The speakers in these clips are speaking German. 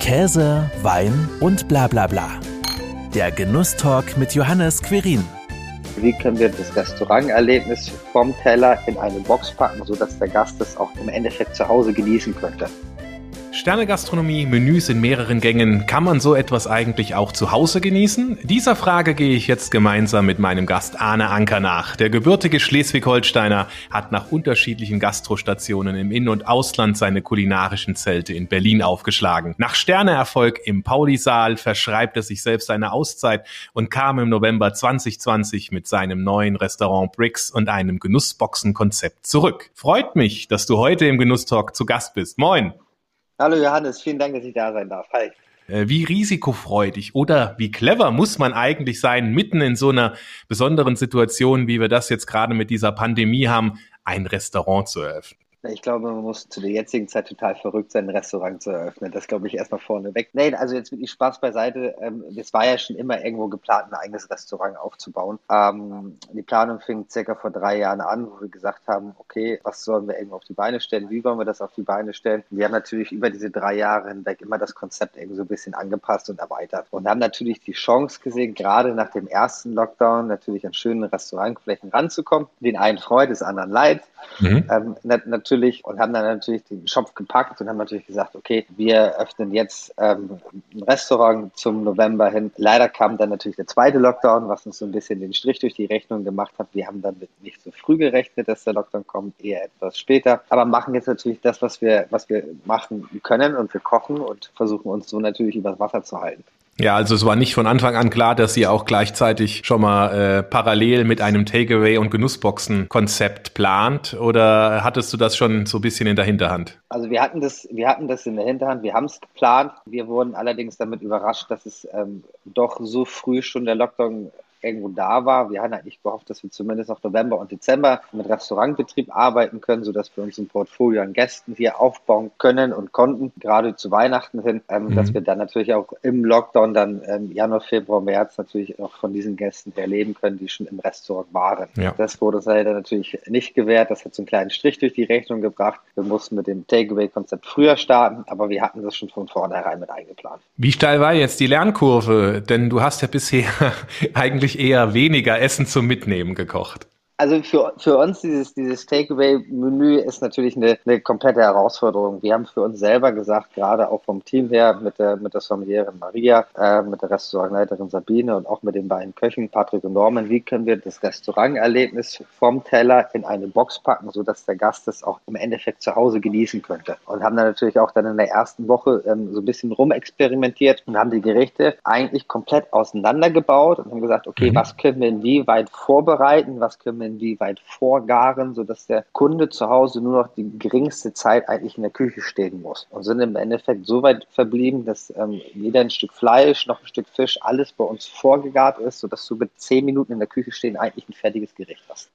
Käse, Wein und bla bla bla. Der Genusstalk mit Johannes Querin. Wie können wir das Restauranterlebnis vom Teller in eine Box packen, sodass der Gast es auch im Endeffekt zu Hause genießen könnte? Sternegastronomie, Menüs in mehreren Gängen, kann man so etwas eigentlich auch zu Hause genießen? Dieser Frage gehe ich jetzt gemeinsam mit meinem Gast Arne Anker nach. Der gebürtige Schleswig-Holsteiner hat nach unterschiedlichen Gastrostationen im In- und Ausland seine kulinarischen Zelte in Berlin aufgeschlagen. Nach Sterneerfolg im Pauli-Saal verschreibt er sich selbst eine Auszeit und kam im November 2020 mit seinem neuen Restaurant Bricks und einem Genussboxen-Konzept zurück. Freut mich, dass du heute im Genusstalk zu Gast bist. Moin! Hallo Johannes, vielen Dank, dass ich da sein darf. Hi. Äh, wie risikofreudig oder wie clever muss man eigentlich sein, mitten in so einer besonderen Situation, wie wir das jetzt gerade mit dieser Pandemie haben, ein Restaurant zu eröffnen? Ich glaube, man muss zu der jetzigen Zeit total verrückt sein, ein Restaurant zu eröffnen. Das glaube ich erstmal vorneweg. Nee, also jetzt wirklich Spaß beiseite. Ähm, es war ja schon immer irgendwo geplant, ein eigenes Restaurant aufzubauen. Ähm, die Planung fing circa vor drei Jahren an, wo wir gesagt haben, okay, was sollen wir irgendwo auf die Beine stellen? Wie wollen wir das auf die Beine stellen? Wir haben natürlich über diese drei Jahre hinweg immer das Konzept irgendwie so ein bisschen angepasst und erweitert und haben natürlich die Chance gesehen, gerade nach dem ersten Lockdown natürlich an schönen Restaurantflächen ranzukommen. Den einen freut, des anderen leid. Mhm. Ähm, natürlich und haben dann natürlich den Schopf gepackt und haben natürlich gesagt, okay, wir öffnen jetzt ähm, ein Restaurant zum November hin. Leider kam dann natürlich der zweite Lockdown, was uns so ein bisschen den Strich durch die Rechnung gemacht hat. Wir haben damit nicht so früh gerechnet, dass der Lockdown kommt, eher etwas später. Aber machen jetzt natürlich das, was wir, was wir machen können und wir kochen und versuchen uns so natürlich übers Wasser zu halten. Ja, also es war nicht von Anfang an klar, dass sie auch gleichzeitig schon mal äh, parallel mit einem Takeaway- und Genussboxen-Konzept plant oder hattest du das schon so ein bisschen in der Hinterhand? Also wir hatten das, wir hatten das in der Hinterhand, wir haben es geplant. Wir wurden allerdings damit überrascht, dass es ähm, doch so früh schon der Lockdown irgendwo da war. Wir hatten eigentlich gehofft, dass wir zumindest noch November und Dezember mit Restaurantbetrieb arbeiten können, sodass wir uns ein Portfolio an Gästen hier aufbauen können und konnten, gerade zu Weihnachten hin, ähm, mhm. dass wir dann natürlich auch im Lockdown dann ähm, Januar, Februar, März natürlich auch von diesen Gästen erleben können, die schon im Restaurant waren. Ja. Das wurde uns leider natürlich nicht gewährt. Das hat so einen kleinen Strich durch die Rechnung gebracht. Wir mussten mit dem Takeaway-Konzept früher starten, aber wir hatten das schon von vornherein mit eingeplant. Wie steil war jetzt die Lernkurve? Denn du hast ja bisher eigentlich eigentlich eher weniger Essen zum Mitnehmen gekocht also für, für uns dieses, dieses Takeaway-Menü ist natürlich eine, eine komplette Herausforderung. Wir haben für uns selber gesagt, gerade auch vom Team her, mit der, mit der Sommeliere Maria, äh, mit der Restaurantleiterin Sabine und auch mit den beiden Köchen, Patrick und Norman, wie können wir das Restauranterlebnis vom Teller in eine Box packen, sodass der Gast es auch im Endeffekt zu Hause genießen könnte. Und haben dann natürlich auch dann in der ersten Woche ähm, so ein bisschen rumexperimentiert und haben die Gerichte eigentlich komplett auseinandergebaut und haben gesagt, okay, mhm. was können wir inwieweit vorbereiten, was können wir inwieweit vorgaren, sodass der Kunde zu Hause nur noch die geringste Zeit eigentlich in der Küche stehen muss. Und sind im Endeffekt so weit verblieben, dass ähm, jeder ein Stück Fleisch, noch ein Stück Fisch, alles bei uns vorgegart ist, sodass du mit zehn Minuten in der Küche stehen eigentlich ein fertiges Gericht hast.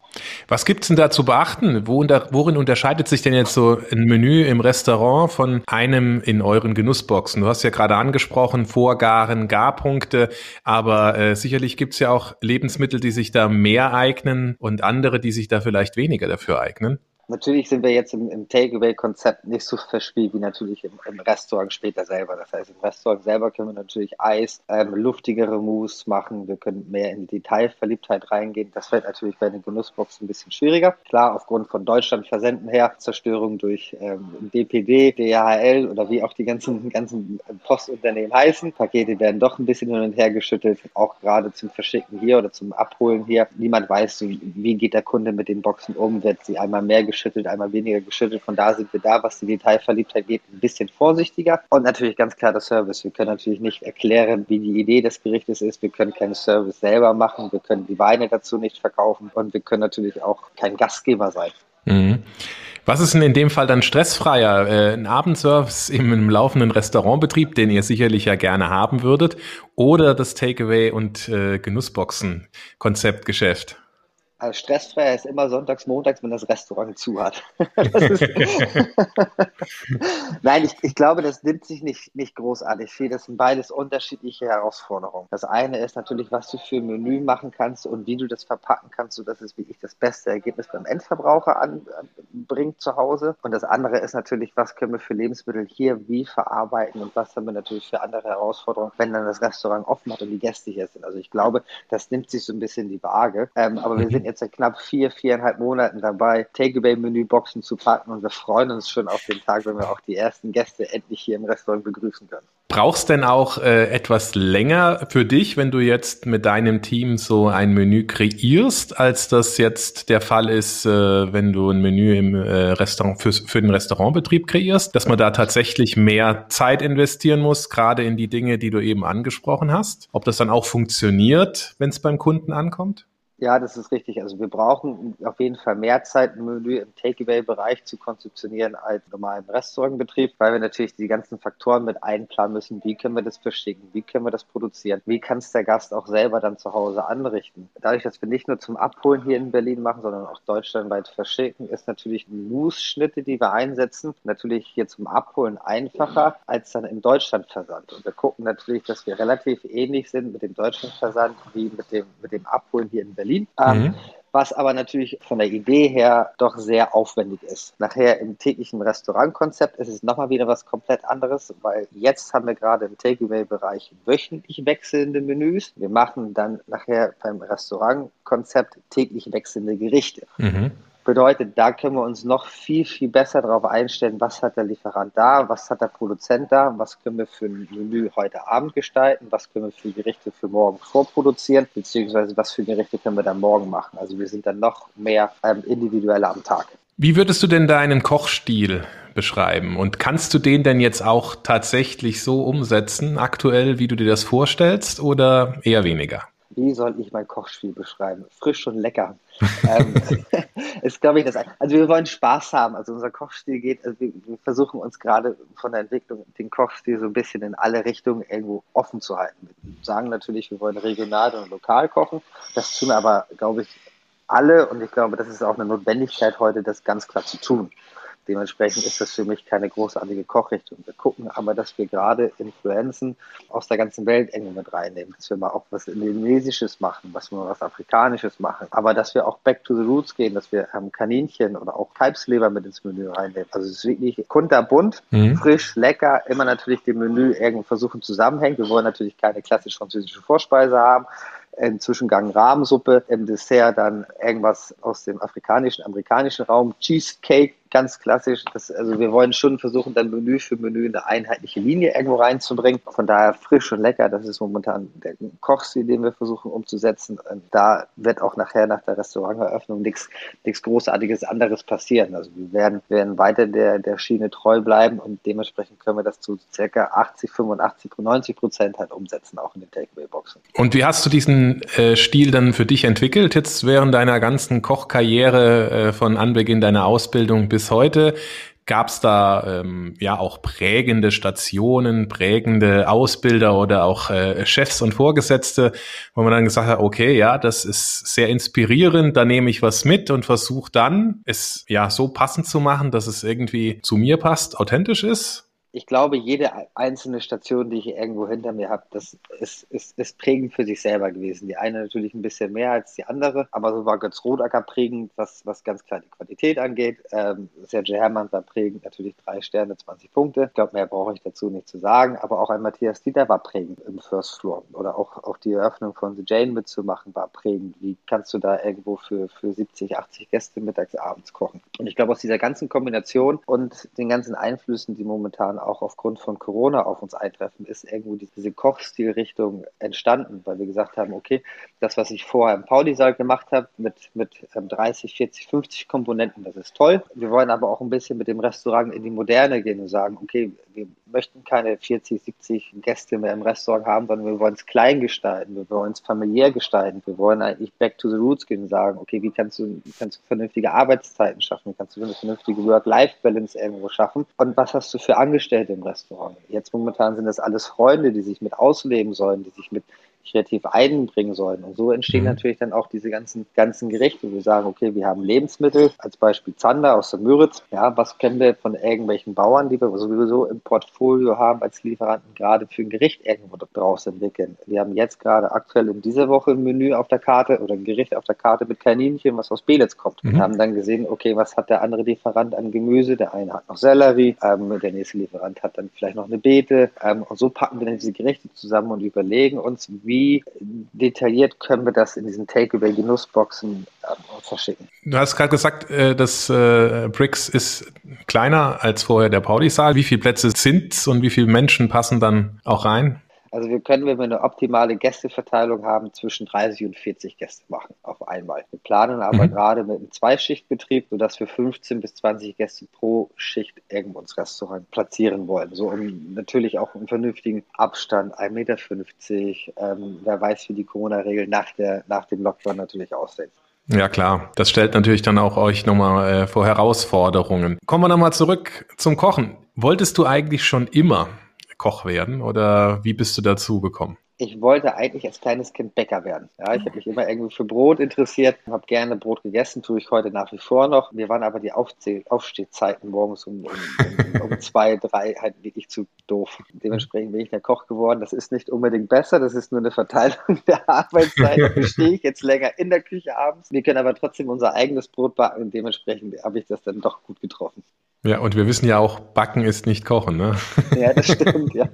Was gibt es denn da zu beachten? Worin unterscheidet sich denn jetzt so ein Menü im Restaurant von einem in euren Genussboxen? Du hast ja gerade angesprochen, Vorgaren, Garpunkte, aber äh, sicherlich gibt es ja auch Lebensmittel, die sich da mehr eignen und andere, die sich da vielleicht weniger dafür eignen? Natürlich sind wir jetzt im, im Takeaway-Konzept nicht so verspielt wie natürlich im, im, Restaurant später selber. Das heißt, im Restaurant selber können wir natürlich Eis, ähm, luftigere Mousse machen. Wir können mehr in Detailverliebtheit reingehen. Das fällt natürlich bei den Genussboxen ein bisschen schwieriger. Klar, aufgrund von Deutschland versenden her, Zerstörung durch ähm, DPD, DHL oder wie auch die ganzen, ganzen Postunternehmen heißen. Pakete werden doch ein bisschen hin und her geschüttelt, auch gerade zum Verschicken hier oder zum Abholen hier. Niemand weiß, wie geht der Kunde mit den Boxen um, wird sie einmal mehr geschüttelt, einmal weniger geschüttelt. Von da sind wir da, was die Detailverliebtheit geht, ein bisschen vorsichtiger. Und natürlich ganz klar der Service. Wir können natürlich nicht erklären, wie die Idee des Gerichtes ist. Wir können keinen Service selber machen. Wir können die Weine dazu nicht verkaufen. Und wir können natürlich auch kein Gastgeber sein. Mhm. Was ist denn in dem Fall dann stressfreier? Äh, ein Abendservice im laufenden Restaurantbetrieb, den ihr sicherlich ja gerne haben würdet, oder das Takeaway- und äh, Genussboxen-Konzeptgeschäft? Also stressfrei ist immer sonntags, montags, wenn das Restaurant zu hat. Nein, ich, ich glaube, das nimmt sich nicht, nicht großartig viel. Das sind beides unterschiedliche Herausforderungen. Das eine ist natürlich, was du für ein Menü machen kannst und wie du das verpacken kannst, sodass es wie ich das beste Ergebnis beim Endverbraucher anbringt zu Hause. Und das andere ist natürlich, was können wir für Lebensmittel hier wie verarbeiten und was haben wir natürlich für andere Herausforderungen, wenn dann das Restaurant offen hat und die Gäste hier sind. Also ich glaube, das nimmt sich so ein bisschen die Waage. Ähm, aber wir mhm. sind jetzt seit knapp vier, viereinhalb Monaten dabei, Takeaway-Menüboxen zu packen und wir freuen uns schon auf den Tag, wenn wir auch die ersten Gäste endlich hier im Restaurant begrüßen können. Brauchst denn auch äh, etwas länger für dich, wenn du jetzt mit deinem Team so ein Menü kreierst, als das jetzt der Fall ist, äh, wenn du ein Menü im äh, Restaurant für, für den Restaurantbetrieb kreierst, dass man da tatsächlich mehr Zeit investieren muss, gerade in die Dinge, die du eben angesprochen hast? Ob das dann auch funktioniert, wenn es beim Kunden ankommt? Ja, das ist richtig. Also wir brauchen auf jeden Fall mehr Zeit, ein Menü im Takeaway-Bereich zu konzeptionieren als normal im Restaurantbetrieb, weil wir natürlich die ganzen Faktoren mit einplanen müssen. Wie können wir das verschicken? Wie können wir das produzieren? Wie kann es der Gast auch selber dann zu Hause anrichten? Dadurch, dass wir nicht nur zum Abholen hier in Berlin machen, sondern auch deutschlandweit verschicken, ist natürlich Mousse-Schnitte, die wir einsetzen, natürlich hier zum Abholen einfacher als dann im Deutschlandversand. Und wir gucken natürlich, dass wir relativ ähnlich sind mit dem Deutschlandversand wie mit dem, mit dem Abholen hier in Berlin. Berlin. Ähm, mhm. was aber natürlich von der Idee her doch sehr aufwendig ist. Nachher im täglichen Restaurantkonzept ist es nochmal wieder was komplett anderes, weil jetzt haben wir gerade im Takeaway-Bereich wöchentlich wechselnde Menüs. Wir machen dann nachher beim Restaurantkonzept täglich wechselnde Gerichte. Mhm. Bedeutet, da können wir uns noch viel, viel besser darauf einstellen, was hat der Lieferant da, was hat der Produzent da, was können wir für ein Menü heute Abend gestalten, was können wir für Gerichte für morgen vorproduzieren, beziehungsweise was für Gerichte können wir dann morgen machen. Also wir sind dann noch mehr ähm, individueller am Tag. Wie würdest du denn deinen Kochstil beschreiben? Und kannst du den denn jetzt auch tatsächlich so umsetzen, aktuell, wie du dir das vorstellst, oder eher weniger? Wie soll ich mein Kochspiel beschreiben? Frisch und lecker. ähm, ist, glaube ich, das. Also, wir wollen Spaß haben. Also, unser Kochstil geht, also wir, wir, versuchen uns gerade von der Entwicklung den Kochstil so ein bisschen in alle Richtungen irgendwo offen zu halten. Wir sagen natürlich, wir wollen regional und lokal kochen. Das tun aber, glaube ich, alle. Und ich glaube, das ist auch eine Notwendigkeit heute, das ganz klar zu tun. Dementsprechend ist das für mich keine großartige Kochrichtung. Wir gucken aber, dass wir gerade Influenzen aus der ganzen Welt irgendwie mit reinnehmen, dass wir mal auch was Indonesisches machen, dass wir mal was Afrikanisches machen, aber dass wir auch back to the roots gehen, dass wir ähm, Kaninchen oder auch Kalbsleber mit ins Menü reinnehmen. Also es ist wirklich kunterbunt, mhm. frisch, lecker, immer natürlich dem Menü irgendwo versuchen zusammenhängt. Wir wollen natürlich keine klassisch französische Vorspeise haben, im Zwischengang Rahmsuppe, im Dessert dann irgendwas aus dem afrikanischen, amerikanischen Raum, Cheesecake, ganz klassisch. Das, also wir wollen schon versuchen, dann Menü für Menü eine einheitliche Linie irgendwo reinzubringen. Von daher frisch und lecker, das ist momentan der Kochstil, den wir versuchen umzusetzen. Und da wird auch nachher nach der Restauranteröffnung nichts Großartiges anderes passieren. Also wir werden, werden weiter der, der Schiene treu bleiben und dementsprechend können wir das zu circa 80, 85, 90 Prozent halt umsetzen, auch in den Takeaway-Boxen. Und wie hast du diesen äh, Stil dann für dich entwickelt, jetzt während deiner ganzen Kochkarriere äh, von Anbeginn deiner Ausbildung bis heute? Gab es da ähm, ja auch prägende Stationen, prägende Ausbilder oder auch äh, Chefs und Vorgesetzte, wo man dann gesagt hat, okay, ja, das ist sehr inspirierend, da nehme ich was mit und versuche dann, es ja so passend zu machen, dass es irgendwie zu mir passt, authentisch ist? Ich glaube, jede einzelne Station, die ich irgendwo hinter mir habe, das ist, ist, ist prägend für sich selber gewesen. Die eine natürlich ein bisschen mehr als die andere, aber so war Götz Rodacker prägend, was, was ganz klar die Qualität angeht. Ähm, Sergio Hermann war prägend, natürlich drei Sterne, 20 Punkte. Ich glaube, mehr brauche ich dazu nicht zu sagen, aber auch ein Matthias Dieter war prägend im First Floor oder auch, auch die Eröffnung von The Jane mitzumachen war prägend. Wie kannst du da irgendwo für, für 70, 80 Gäste mittags, abends kochen? Und ich glaube, aus dieser ganzen Kombination und den ganzen Einflüssen, die momentan auch aufgrund von Corona auf uns eintreffen, ist irgendwo diese Kochstilrichtung entstanden, weil wir gesagt haben, okay, das, was ich vorher im Pauli-Saal gemacht habe, mit, mit 30, 40, 50 Komponenten, das ist toll. Wir wollen aber auch ein bisschen mit dem Restaurant in die Moderne gehen und sagen, okay, wir möchten keine 40, 70 Gäste mehr im Restaurant haben, sondern wir wollen es klein gestalten, wir wollen es familiär gestalten, wir wollen eigentlich back to the roots gehen und sagen, okay, wie kannst du, wie kannst du vernünftige Arbeitszeiten schaffen, wie kannst du eine vernünftige Work-Life-Balance irgendwo schaffen? Und was hast du für Angestellte im Restaurant? Jetzt momentan sind das alles Freunde, die sich mit ausleben sollen, die sich mit kreativ einbringen sollen. Und so entstehen mhm. natürlich dann auch diese ganzen, ganzen Gerichte. Wir sagen, okay, wir haben Lebensmittel, als Beispiel Zander aus der Müritz. Ja, was können wir von irgendwelchen Bauern, die wir sowieso im Portfolio haben, als Lieferanten gerade für ein Gericht irgendwo draus entwickeln? Wir haben jetzt gerade aktuell in dieser Woche ein Menü auf der Karte oder ein Gericht auf der Karte mit Kaninchen, was aus Belitz kommt. Mhm. Wir haben dann gesehen, okay, was hat der andere Lieferant an Gemüse? Der eine hat noch Sellerie, ähm, der nächste Lieferant hat dann vielleicht noch eine Beete. Ähm, und so packen wir dann diese Gerichte zusammen und überlegen uns, wie detailliert können wir das in diesen Takeaway-Genussboxen ähm, verschicken. Du hast gerade gesagt, äh, das äh, Bricks ist kleiner als vorher der Pauli-Saal. Wie viele Plätze sind und wie viele Menschen passen dann auch rein? Also wir können, wenn wir eine optimale Gästeverteilung haben, zwischen 30 und 40 Gäste machen auf einmal. Wir planen aber mhm. gerade mit einem Zweischichtbetrieb, sodass wir 15 bis 20 Gäste pro Schicht irgendwo ins Restaurant platzieren wollen. So um natürlich auch einen vernünftigen Abstand, 1,50 Meter. Ähm, wer weiß, wie die Corona-Regeln nach, nach dem Lockdown natürlich aussehen. Ja klar, das stellt natürlich dann auch euch nochmal äh, vor Herausforderungen. Kommen wir nochmal zurück zum Kochen. Wolltest du eigentlich schon immer Koch werden oder wie bist du dazu gekommen? Ich wollte eigentlich als kleines Kind Bäcker werden. Ja, ich habe mich immer irgendwie für Brot interessiert, habe gerne Brot gegessen, tue ich heute nach wie vor noch. Mir waren aber die Aufzäh Aufstehzeiten morgens um, um, um, zwei, drei halt wirklich zu doof. Dementsprechend bin ich der Koch geworden. Das ist nicht unbedingt besser, das ist nur eine Verteilung der Arbeitszeit. Da stehe ich jetzt länger in der Küche abends. Wir können aber trotzdem unser eigenes Brot backen dementsprechend habe ich das dann doch gut getroffen. Ja, und wir wissen ja auch, Backen ist nicht Kochen, ne? Ja, das stimmt, ja.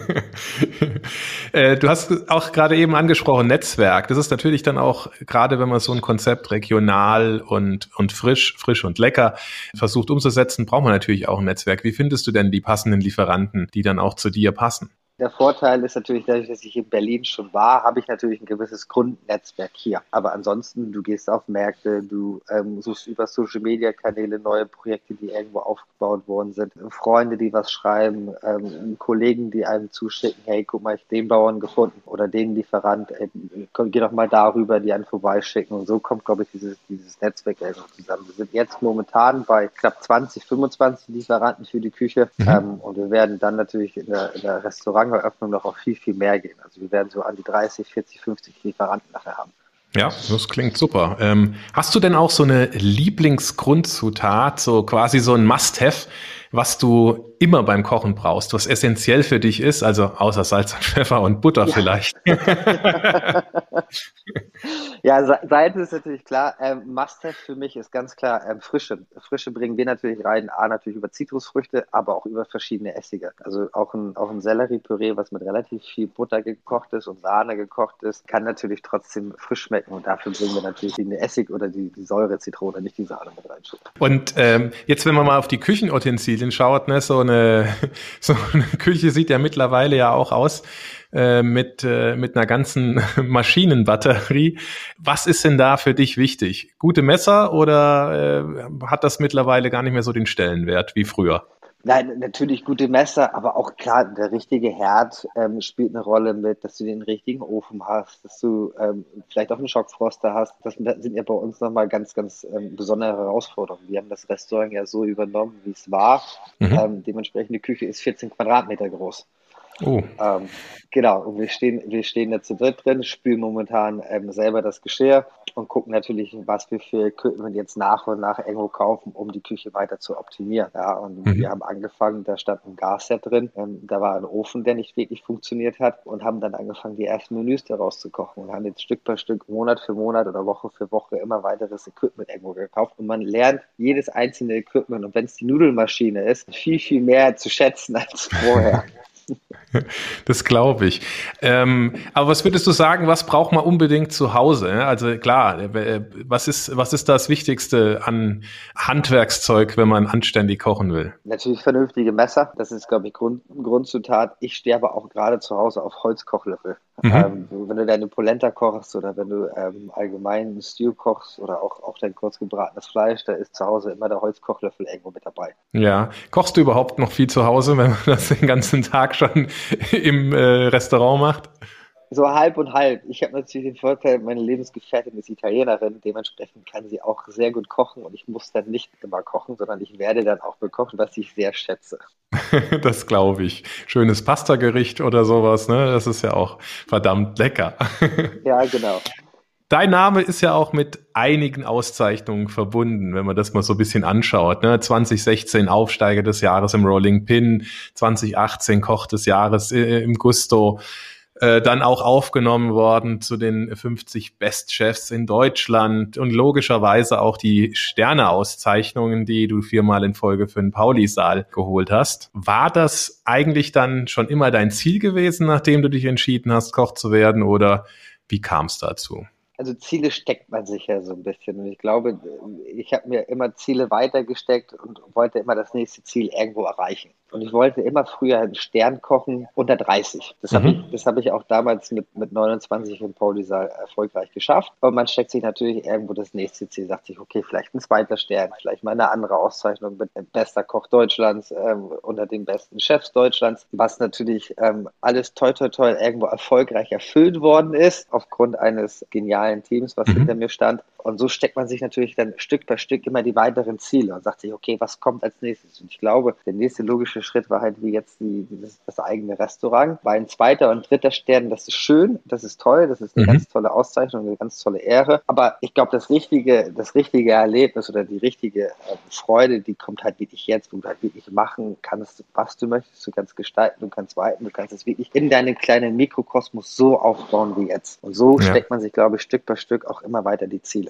Äh, du hast auch gerade eben angesprochen, Netzwerk. Das ist natürlich dann auch, gerade wenn man so ein Konzept regional und, und frisch, frisch und lecker versucht umzusetzen, braucht man natürlich auch ein Netzwerk. Wie findest du denn die passenden Lieferanten, die dann auch zu dir passen? Der Vorteil ist natürlich, dadurch, dass ich in Berlin schon war, habe ich natürlich ein gewisses Grundnetzwerk hier. Aber ansonsten, du gehst auf Märkte, du ähm, suchst über Social Media Kanäle neue Projekte, die irgendwo aufgebaut worden sind, Freunde, die was schreiben, ähm, Kollegen, die einem zuschicken, hey, guck mal, ich den Bauern gefunden oder den Lieferant, ey, komm, geh doch mal darüber, die einen vorbeischicken. Und so kommt, glaube ich, dieses, dieses Netzwerk irgendwo zusammen. Wir sind jetzt momentan bei knapp 20, 25 Lieferanten für die Küche mhm. ähm, und wir werden dann natürlich in der, in der Restaurant Restauranteröffnung noch auf viel, viel mehr gehen. Also wir werden so an die 30, 40, 50 Lieferanten nachher haben. Ja, das klingt super. Ähm, hast du denn auch so eine Lieblingsgrundzutat, so quasi so ein Must-Have, was du immer beim Kochen brauchst, was essentiell für dich ist, also außer Salz und Pfeffer und Butter ja. vielleicht? ja, Salz ist natürlich klar. Ähm, Must-have für mich ist ganz klar ähm, Frische. Frische bringen wir natürlich rein, A, natürlich über Zitrusfrüchte, aber auch über verschiedene Essige. Also auch ein, auch ein Sellerie-Püree, was mit relativ viel Butter gekocht ist und Sahne gekocht ist, kann natürlich trotzdem frisch schmecken und dafür bringen wir natürlich die Essig oder die, die Säure-Zitrone, nicht die Sahne mit rein. Und ähm, jetzt, wenn man mal auf die Küchenutensilien schaut, ne, so eine, so eine Küche sieht ja mittlerweile ja auch aus äh, mit, äh, mit einer ganzen Maschinenbatterie. Was ist denn da für dich wichtig? Gute Messer oder äh, hat das mittlerweile gar nicht mehr so den Stellenwert wie früher? Nein, natürlich gute Messer, aber auch klar, der richtige Herd ähm, spielt eine Rolle mit, dass du den richtigen Ofen hast, dass du ähm, vielleicht auch einen Schockfroster hast. Das sind ja bei uns nochmal ganz, ganz ähm, besondere Herausforderungen. Wir haben das Restaurant ja so übernommen, wie es war. Mhm. Ähm, dementsprechend die Küche ist 14 Quadratmeter groß. Oh. Ähm, genau, und wir stehen, wir stehen da zu dritt drin, spülen momentan ähm, selber das Geschirr und gucken natürlich, was wir für Equipment jetzt nach und nach irgendwo kaufen, um die Küche weiter zu optimieren. Ja, und mhm. wir haben angefangen, da stand ein Gasset drin, ähm, da war ein Ofen, der nicht wirklich funktioniert hat und haben dann angefangen, die ersten Menüs daraus zu kochen und haben jetzt Stück für Stück, Monat für Monat oder Woche für Woche immer weiteres Equipment irgendwo gekauft und man lernt jedes einzelne Equipment und wenn es die Nudelmaschine ist, viel, viel mehr zu schätzen als vorher. Das glaube ich. Ähm, aber was würdest du sagen, was braucht man unbedingt zu Hause? Also klar, äh, was ist, was ist das Wichtigste an Handwerkszeug, wenn man anständig kochen will? Natürlich vernünftige Messer. Das ist, glaube ich, Grund, Grundzutat. Ich sterbe auch gerade zu Hause auf Holzkochlöffel. Mhm. Ähm, wenn du deine Polenta kochst oder wenn du ähm, allgemein einen Stew kochst oder auch, auch dein kurz gebratenes Fleisch, da ist zu Hause immer der Holzkochlöffel irgendwo mit dabei. Ja. Kochst du überhaupt noch viel zu Hause, wenn man das den ganzen Tag schon im äh, Restaurant macht? So halb und halb. Ich habe natürlich den Vorteil, meine Lebensgefährtin ist Italienerin, dementsprechend kann sie auch sehr gut kochen und ich muss dann nicht immer kochen, sondern ich werde dann auch bekochen, was ich sehr schätze. das glaube ich. Schönes Pastagericht oder sowas, ne? Das ist ja auch verdammt lecker. ja, genau. Dein Name ist ja auch mit einigen Auszeichnungen verbunden, wenn man das mal so ein bisschen anschaut. Ne? 2016 Aufsteiger des Jahres im Rolling Pin, 2018 Koch des Jahres äh, im Gusto, äh, dann auch aufgenommen worden zu den 50 Bestchefs in Deutschland und logischerweise auch die Sterneauszeichnungen, die du viermal in Folge für den Pauli-Saal geholt hast. War das eigentlich dann schon immer dein Ziel gewesen, nachdem du dich entschieden hast, Koch zu werden oder wie kam es dazu? Also Ziele steckt man sich ja so ein bisschen. Und ich glaube, ich habe mir immer Ziele weitergesteckt und wollte immer das nächste Ziel irgendwo erreichen. Und ich wollte immer früher einen Stern kochen unter 30. Das habe mhm. ich, hab ich auch damals mit, mit 29 im Paulisa erfolgreich geschafft. Und man steckt sich natürlich irgendwo das nächste Ziel, sagt sich, okay, vielleicht ein zweiter Stern, vielleicht mal eine andere Auszeichnung mit bester Koch Deutschlands, ähm, unter den besten Chefs Deutschlands, was natürlich ähm, alles toi toi toi irgendwo erfolgreich erfüllt worden ist, aufgrund eines genialen Teams, was mhm. hinter mir stand. Und so steckt man sich natürlich dann Stück bei Stück immer die weiteren Ziele und sagt sich, okay, was kommt als nächstes? Und ich glaube, der nächste logische Schritt war halt wie jetzt die, dieses, das eigene Restaurant. Bei ein zweiter und dritter Stern, das ist schön, das ist toll, das ist eine mhm. ganz tolle Auszeichnung, eine ganz tolle Ehre. Aber ich glaube, das richtige, das richtige Erlebnis oder die richtige äh, Freude, die kommt halt wirklich jetzt, wo du halt wirklich machen kannst, was du möchtest. Du kannst gestalten, du kannst weiten, du kannst es wirklich in deinem kleinen Mikrokosmos so aufbauen wie jetzt. Und so ja. steckt man sich, glaube ich, Stück bei Stück auch immer weiter die Ziele.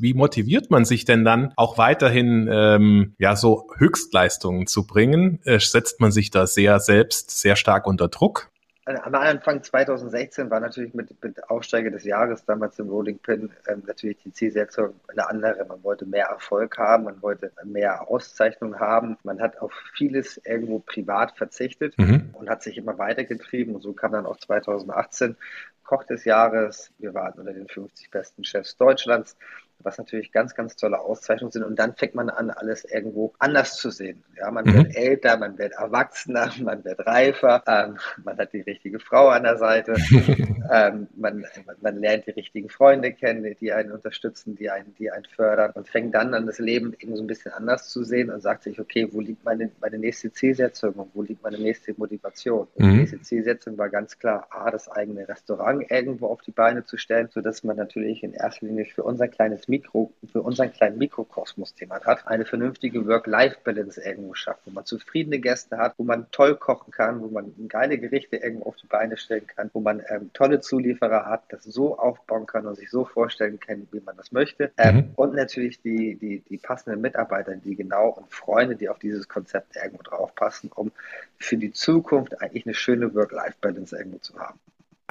Wie motiviert man sich denn dann auch weiterhin ähm, ja so Höchstleistungen zu bringen? Äh, setzt man sich da sehr selbst sehr stark unter Druck? Also am Anfang 2016 war natürlich mit, mit Aufsteiger des Jahres damals im Rolling Pin ähm, natürlich die Zielsetzung eine andere. Man wollte mehr Erfolg haben, man wollte mehr Auszeichnung haben. Man hat auf vieles irgendwo privat verzichtet mhm. und hat sich immer weitergetrieben. Und so kam dann auch 2018 Koch des Jahres. Wir waren unter den 50 besten Chefs Deutschlands was natürlich ganz, ganz tolle Auszeichnungen sind. Und dann fängt man an, alles irgendwo anders zu sehen. Ja, man mhm. wird älter, man wird erwachsener, man wird reifer, ähm, man hat die richtige Frau an der Seite, ähm, man, man, lernt die richtigen Freunde kennen, die einen unterstützen, die einen, die einen fördern und fängt dann an, das Leben eben so ein bisschen anders zu sehen und sagt sich, okay, wo liegt meine, meine nächste Zielsetzung und wo liegt meine nächste Motivation? Und mhm. die nächste Zielsetzung war ganz klar, A, das eigene Restaurant irgendwo auf die Beine zu stellen, sodass man natürlich in erster Linie für unser kleines Mikro, für unseren kleinen Mikrokosmos, den man hat, eine vernünftige Work-Life-Balance irgendwo schafft, wo man zufriedene Gäste hat, wo man toll kochen kann, wo man geile Gerichte irgendwo auf die Beine stellen kann, wo man ähm, tolle Zulieferer hat, das so aufbauen kann und sich so vorstellen kann, wie man das möchte. Ähm, mhm. Und natürlich die, die, die passenden Mitarbeiter, die genau und Freunde, die auf dieses Konzept irgendwo draufpassen, um für die Zukunft eigentlich eine schöne Work-Life-Balance irgendwo zu haben.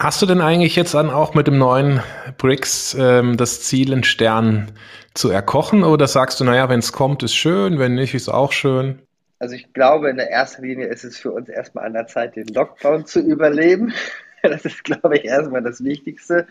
Hast du denn eigentlich jetzt dann auch mit dem neuen Bricks ähm, das Ziel, einen Stern zu erkochen? Oder sagst du, naja, wenn es kommt, ist schön, wenn nicht, ist auch schön? Also ich glaube, in der ersten Linie ist es für uns erstmal an der Zeit, den Lockdown zu überleben. Das ist, glaube ich, erstmal das Wichtigste.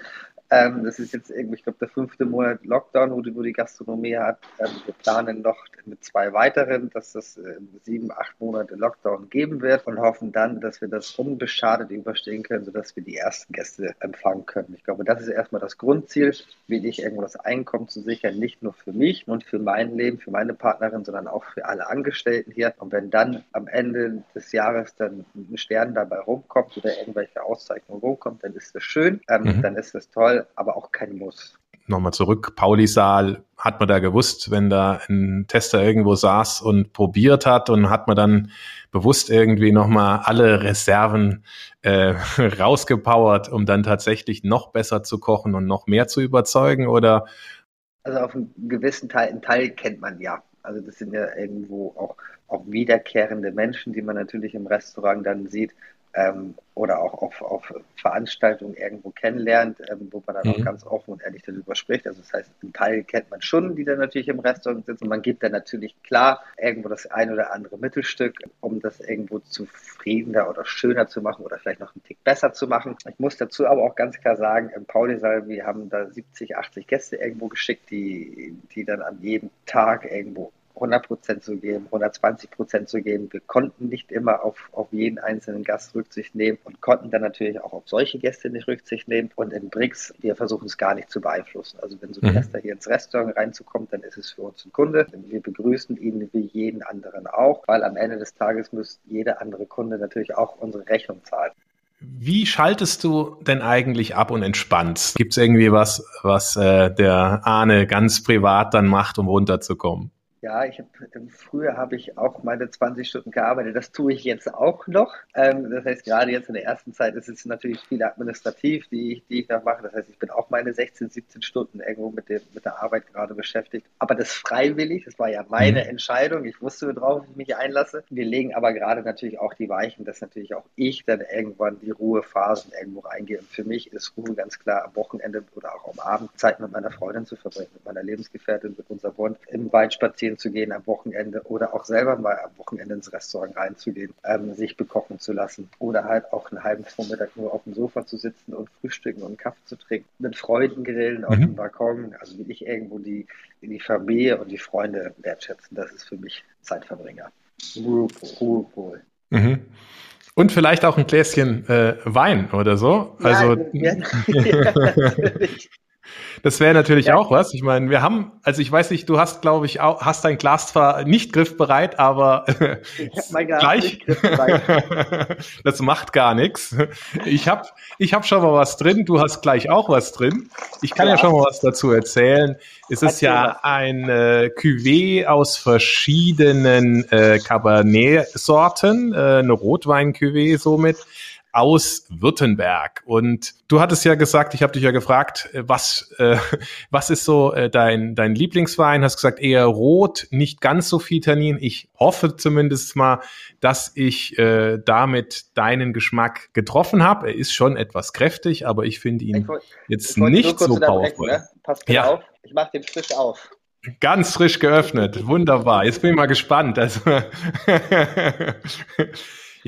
Ähm, das ist jetzt irgendwie, ich glaube, der fünfte Monat Lockdown, wo die, wo die Gastronomie hat. Ähm, wir planen noch mit zwei weiteren, dass es äh, sieben, acht Monate Lockdown geben wird und hoffen dann, dass wir das unbeschadet überstehen können, sodass wir die ersten Gäste empfangen können. Ich glaube, das ist erstmal das Grundziel, wie ich irgendwo das Einkommen zu sichern, nicht nur für mich und für mein Leben, für meine Partnerin, sondern auch für alle Angestellten hier. Und wenn dann am Ende des Jahres dann ein Stern dabei rumkommt oder irgendwelche Auszeichnungen rumkommt, dann ist das schön, ähm, mhm. dann ist das toll aber auch kein Muss. Nochmal zurück, Pauli-Saal, hat man da gewusst, wenn da ein Tester irgendwo saß und probiert hat und hat man dann bewusst irgendwie nochmal alle Reserven äh, rausgepowert, um dann tatsächlich noch besser zu kochen und noch mehr zu überzeugen oder? Also auf einen gewissen Teil, einen Teil kennt man ja. Also das sind ja irgendwo auch, auch wiederkehrende Menschen, die man natürlich im Restaurant dann sieht ähm, oder auch auf, auf Veranstaltungen irgendwo kennenlernt, ähm, wo man dann mhm. auch ganz offen und ehrlich darüber spricht. Also das heißt, einen Teil kennt man schon, die dann natürlich im Restaurant sitzen. Und man gibt dann natürlich klar irgendwo das ein oder andere Mittelstück, um das irgendwo zufriedener oder schöner zu machen oder vielleicht noch einen Tick besser zu machen. Ich muss dazu aber auch ganz klar sagen, im Paulisaal, wir haben da 70, 80 Gäste irgendwo geschickt, die, die dann an jedem Tag irgendwo 100 Prozent zu geben, 120 Prozent zu geben. Wir konnten nicht immer auf, auf jeden einzelnen Gast Rücksicht nehmen und konnten dann natürlich auch auf solche Gäste nicht Rücksicht nehmen. Und in BRICS, wir versuchen es gar nicht zu beeinflussen. Also wenn so ein mhm. Gast hier ins Restaurant reinzukommt, dann ist es für uns ein Kunde. Wir begrüßen ihn wie jeden anderen auch, weil am Ende des Tages muss jeder andere Kunde natürlich auch unsere Rechnung zahlen. Wie schaltest du denn eigentlich ab und entspannst? Gibt es irgendwie was, was äh, der Ahne ganz privat dann macht, um runterzukommen? Ja, ich habe früher habe ich auch meine 20 Stunden gearbeitet. Das tue ich jetzt auch noch. Ähm, das heißt, gerade jetzt in der ersten Zeit ist es natürlich viel administrativ, die ich, die ich noch mache. Das heißt, ich bin auch meine 16, 17 Stunden irgendwo mit, dem, mit der Arbeit gerade beschäftigt. Aber das freiwillig, das war ja meine mhm. Entscheidung. Ich wusste, worauf ich mich einlasse. Wir legen aber gerade natürlich auch die Weichen, dass natürlich auch ich dann irgendwann die Ruhephasen irgendwo reingehe. Und für mich ist Ruhe ganz klar am Wochenende oder auch am Abend Zeit mit meiner Freundin zu verbringen, mit meiner Lebensgefährtin, mit unserem Bund, im Wald spazieren spazieren zu gehen am Wochenende oder auch selber mal am Wochenende ins Restaurant reinzugehen, ähm, sich bekochen zu lassen oder halt auch einen halben Vormittag nur auf dem Sofa zu sitzen und frühstücken und Kaffee zu trinken, mit Freunden grillen auf mhm. dem Balkon, also will ich irgendwo die, die Familie und die Freunde wertschätzen. Das ist für mich Zeitverbringer. Ruhepol. Mhm. Und vielleicht auch ein Gläschen äh, Wein oder so. Also ja, ja, Das wäre natürlich ja. auch was. Ich meine, wir haben, also ich weiß nicht, du hast, glaube ich, auch, hast dein Glas zwar nicht griffbereit, aber gleich. das macht gar nichts. Ich habe ich hab schon mal was drin, du hast gleich auch was drin. Ich kann ja, ja schon mal was dazu erzählen. Es ist ja ein äh, Cuvée aus verschiedenen äh, Cabernet-Sorten, äh, eine Rotwein-Cuvée somit aus Württemberg. Und du hattest ja gesagt, ich habe dich ja gefragt, äh, was, äh, was ist so äh, dein, dein Lieblingswein? Hast gesagt, eher rot, nicht ganz so viel Tannin. Ich hoffe zumindest mal, dass ich äh, damit deinen Geschmack getroffen habe. Er ist schon etwas kräftig, aber ich finde ihn ich wollt, jetzt nicht so powerful. Ne? Pass ja. auf, ich mache den frisch auf. Ganz frisch geöffnet. Wunderbar. Jetzt bin ich mal gespannt. Also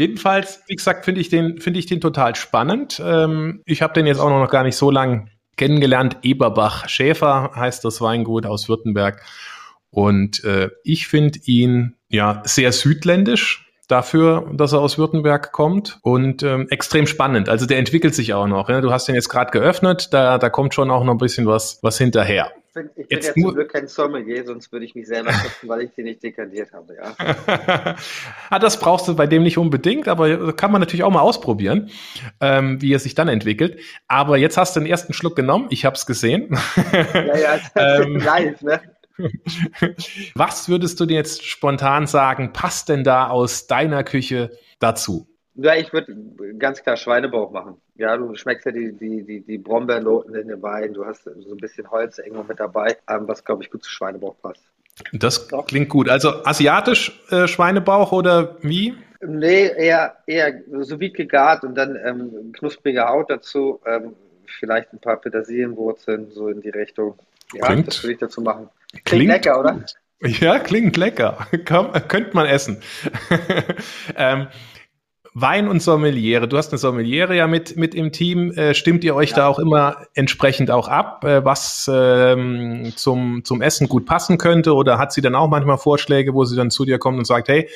Jedenfalls, wie gesagt, finde ich den, finde ich den total spannend. Ähm, ich habe den jetzt auch noch gar nicht so lang kennengelernt. Eberbach Schäfer heißt das Weingut aus Württemberg. Und äh, ich finde ihn ja sehr südländisch dafür, dass er aus Württemberg kommt und ähm, extrem spannend. Also der entwickelt sich auch noch. Ja? Du hast den jetzt gerade geöffnet, da, da kommt schon auch noch ein bisschen was, was hinterher. Ich bin, ich bin jetzt ja zum Glück kein Sommelier, sonst würde ich mich selber schätzen, weil ich den nicht dekantiert habe. Ja. ah, das brauchst du bei dem nicht unbedingt, aber kann man natürlich auch mal ausprobieren, ähm, wie er sich dann entwickelt. Aber jetzt hast du den ersten Schluck genommen, ich habe es gesehen. ja, ja, ähm, live, ne? Was würdest du dir jetzt spontan sagen, passt denn da aus deiner Küche dazu? Ja, ich würde ganz klar Schweinebauch machen. Ja, du schmeckst ja die, die, die, die Brombeernoten in den Wein, du hast so ein bisschen Holz irgendwo mit dabei, ähm, was, glaube ich, gut zu Schweinebauch passt. Das Doch. klingt gut. Also asiatisch äh, Schweinebauch oder wie? Nee, eher, eher so wie gegart und dann ähm, knusprige Haut dazu, ähm, vielleicht ein paar Petersilienwurzeln, so in die Richtung. Ja, klingt, das würde ich dazu machen. Klingt, klingt lecker, oder? Ja, klingt lecker. Komm, könnte man essen. ähm, Wein und Sommeliere. Du hast eine Sommeliere ja mit, mit im Team. Äh, stimmt ihr euch ja. da auch immer entsprechend auch ab, äh, was ähm, zum, zum Essen gut passen könnte? Oder hat sie dann auch manchmal Vorschläge, wo sie dann zu dir kommt und sagt, hey,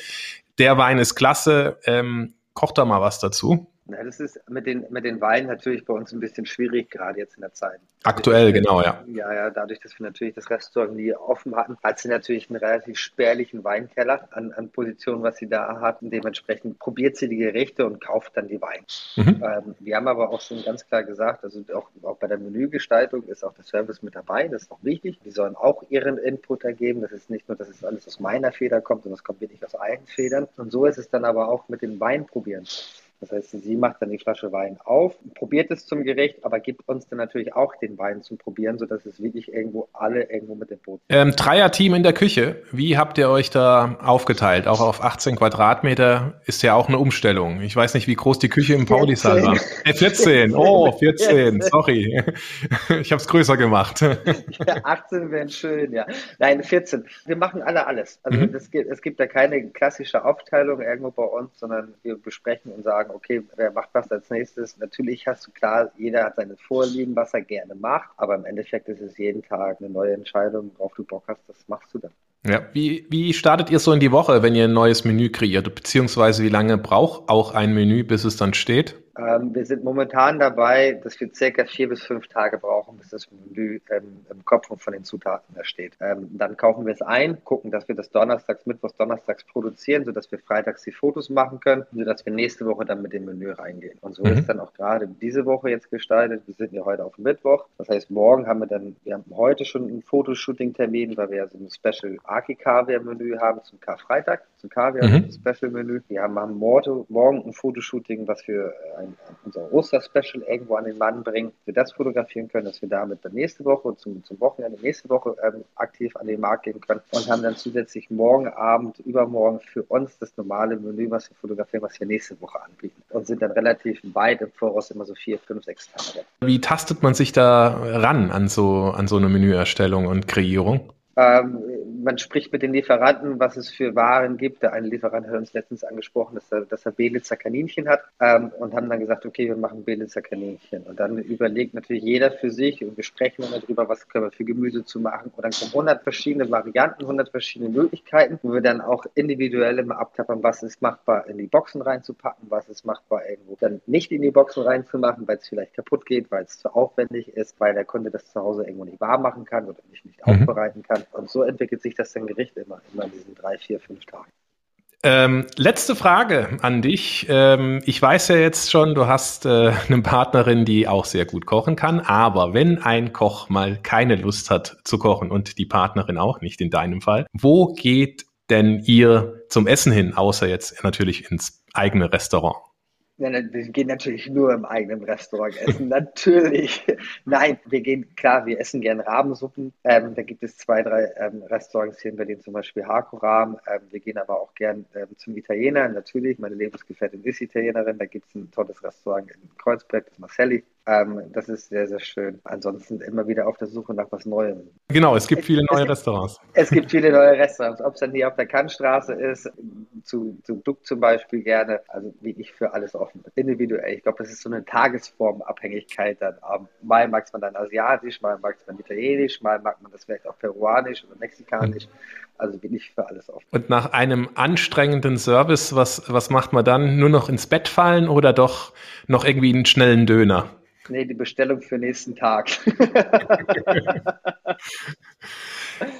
der Wein ist klasse, ähm, koch da mal was dazu? Na, das ist mit den, mit den Weinen natürlich bei uns ein bisschen schwierig, gerade jetzt in der Zeit. Aktuell, genau, ja. Ja, ja, dadurch, dass wir natürlich das Restaurant nie offen hatten, hat sie natürlich einen relativ spärlichen Weinkeller an, an Positionen, was sie da hat. Und dementsprechend probiert sie die Gerichte und kauft dann die Weine. Mhm. Ähm, wir haben aber auch schon ganz klar gesagt, also auch, auch bei der Menügestaltung ist auch der Service mit dabei, das ist auch wichtig. Die sollen auch ihren Input ergeben. Das ist nicht nur, dass es alles aus meiner Feder kommt, sondern es kommt wirklich aus allen Federn. Und so ist es dann aber auch mit dem Wein probieren. Das heißt, sie macht dann die Flasche Wein auf, probiert es zum Gericht, aber gibt uns dann natürlich auch den Wein zum Probieren, sodass es wirklich irgendwo alle irgendwo mit dem Boot sind. Ähm, Dreier-Team in der Küche. Wie habt ihr euch da aufgeteilt? Auch auf 18 Quadratmeter ist ja auch eine Umstellung. Ich weiß nicht, wie groß die Küche im Pauli-Saal war. Äh, 14. Oh, 14. Sorry. Ich habe es größer gemacht. Ja, 18 wären schön, ja. Nein, 14. Wir machen alle alles. Also mhm. es, gibt, es gibt da keine klassische Aufteilung irgendwo bei uns, sondern wir besprechen und sagen, okay, wer macht was als nächstes? Natürlich hast du klar, jeder hat seine Vorlieben, was er gerne macht, aber im Endeffekt ist es jeden Tag eine neue Entscheidung, worauf du Bock hast, das machst du dann. Ja, wie, wie startet ihr so in die Woche, wenn ihr ein neues Menü kreiert? Beziehungsweise wie lange braucht auch ein Menü, bis es dann steht? Ähm, wir sind momentan dabei, dass wir circa vier bis fünf Tage brauchen, bis das Menü ähm, im Kopf von den Zutaten da steht. Ähm, dann kaufen wir es ein, gucken, dass wir das donnerstags, mittwochs, donnerstags produzieren, sodass wir freitags die Fotos machen können, sodass wir nächste Woche dann mit dem Menü reingehen. Und so mhm. ist dann auch gerade diese Woche jetzt gestaltet. Wir sind ja heute auf Mittwoch. Das heißt, morgen haben wir dann, wir haben heute schon einen Fotoshooting-Termin, weil wir ja so ein Special Aki-Kaviar-Menü haben zum Karfreitag, zum Kaviar-Special-Menü. Mhm. Wir haben am Morgen ein Fotoshooting, was für ein ein, unser Oster-Special irgendwo an den Mann bringen, wir das fotografieren können, dass wir damit dann nächste Woche und zum, zum Wochenende nächste Woche ähm, aktiv an den Markt gehen können und haben dann zusätzlich morgen Abend, übermorgen für uns das normale Menü, was wir fotografieren, was wir nächste Woche anbieten und sind dann relativ weit im Voraus immer so vier, fünf, sechs Tage. Wie tastet man sich da ran an so, an so eine Menüerstellung und Kreierung? Ähm, man spricht mit den Lieferanten, was es für Waren gibt. Der eine Lieferant hat uns letztens angesprochen, dass er, dass er Belitzer Kaninchen hat ähm, und haben dann gesagt, okay, wir machen Belitzer Kaninchen. Und dann überlegt natürlich jeder für sich und wir sprechen dann darüber, was können wir für Gemüse zu machen. Und dann kommen 100 verschiedene Varianten, 100 verschiedene Möglichkeiten, wo wir dann auch individuell immer abtappern, was ist machbar in die Boxen reinzupacken, was ist machbar irgendwo dann nicht in die Boxen reinzumachen, weil es vielleicht kaputt geht, weil es zu aufwendig ist, weil der Kunde das zu Hause irgendwo nicht warm machen kann oder nicht, nicht mhm. aufbereiten kann. Und so entwickelt sich das dann Gericht immer, immer in diesen drei, vier, fünf Tagen. Ähm, letzte Frage an dich. Ähm, ich weiß ja jetzt schon, du hast äh, eine Partnerin, die auch sehr gut kochen kann, aber wenn ein Koch mal keine Lust hat zu kochen und die Partnerin auch nicht in deinem Fall, wo geht denn ihr zum Essen hin, außer jetzt natürlich ins eigene Restaurant? Ja, wir gehen natürlich nur im eigenen Restaurant essen. natürlich. Nein, wir gehen, klar, wir essen gern Rabensuppen. Ähm, da gibt es zwei, drei ähm, Restaurants hier in Berlin, zum Beispiel Hakoram. Ähm, wir gehen aber auch gern ähm, zum Italiener. Natürlich, meine Lebensgefährtin ist Italienerin. Da gibt es ein tolles Restaurant in Kreuzberg, das Marcelli. Ähm, das ist sehr, sehr schön. Ansonsten immer wieder auf der Suche nach was Neuem. Genau, es gibt viele neue es, Restaurants. Es gibt viele neue Restaurants. Ob es dann hier auf der Kantstraße ist, zu, zu Duck zum Beispiel gerne. Also wie ich für alles offen. Individuell. Ich glaube, das ist so eine Tagesformabhängigkeit dann. Mal mag man dann asiatisch, mal mag man italienisch, mal mag man das vielleicht auch peruanisch oder mexikanisch. Also bin ich für alles offen. Und nach einem anstrengenden Service, was, was macht man dann? Nur noch ins Bett fallen oder doch noch irgendwie einen schnellen Döner? Nee, die Bestellung für nächsten Tag.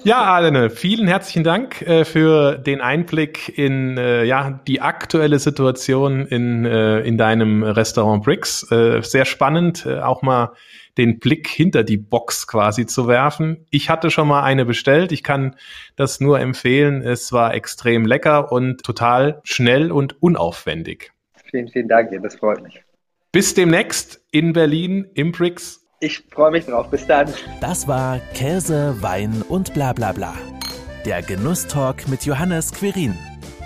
ja, Alene, vielen herzlichen Dank äh, für den Einblick in äh, ja, die aktuelle Situation in, äh, in deinem Restaurant Bricks. Äh, sehr spannend, äh, auch mal den Blick hinter die Box quasi zu werfen. Ich hatte schon mal eine bestellt. Ich kann das nur empfehlen. Es war extrem lecker und total schnell und unaufwendig. Vielen, vielen Dank, das freut mich. Bis demnächst in Berlin im Bricks. Ich freue mich drauf. Bis dann. Das war Käse, Wein und bla bla bla. Der Genusstalk mit Johannes Quirin.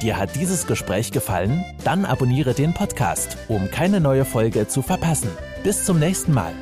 Dir hat dieses Gespräch gefallen? Dann abonniere den Podcast, um keine neue Folge zu verpassen. Bis zum nächsten Mal.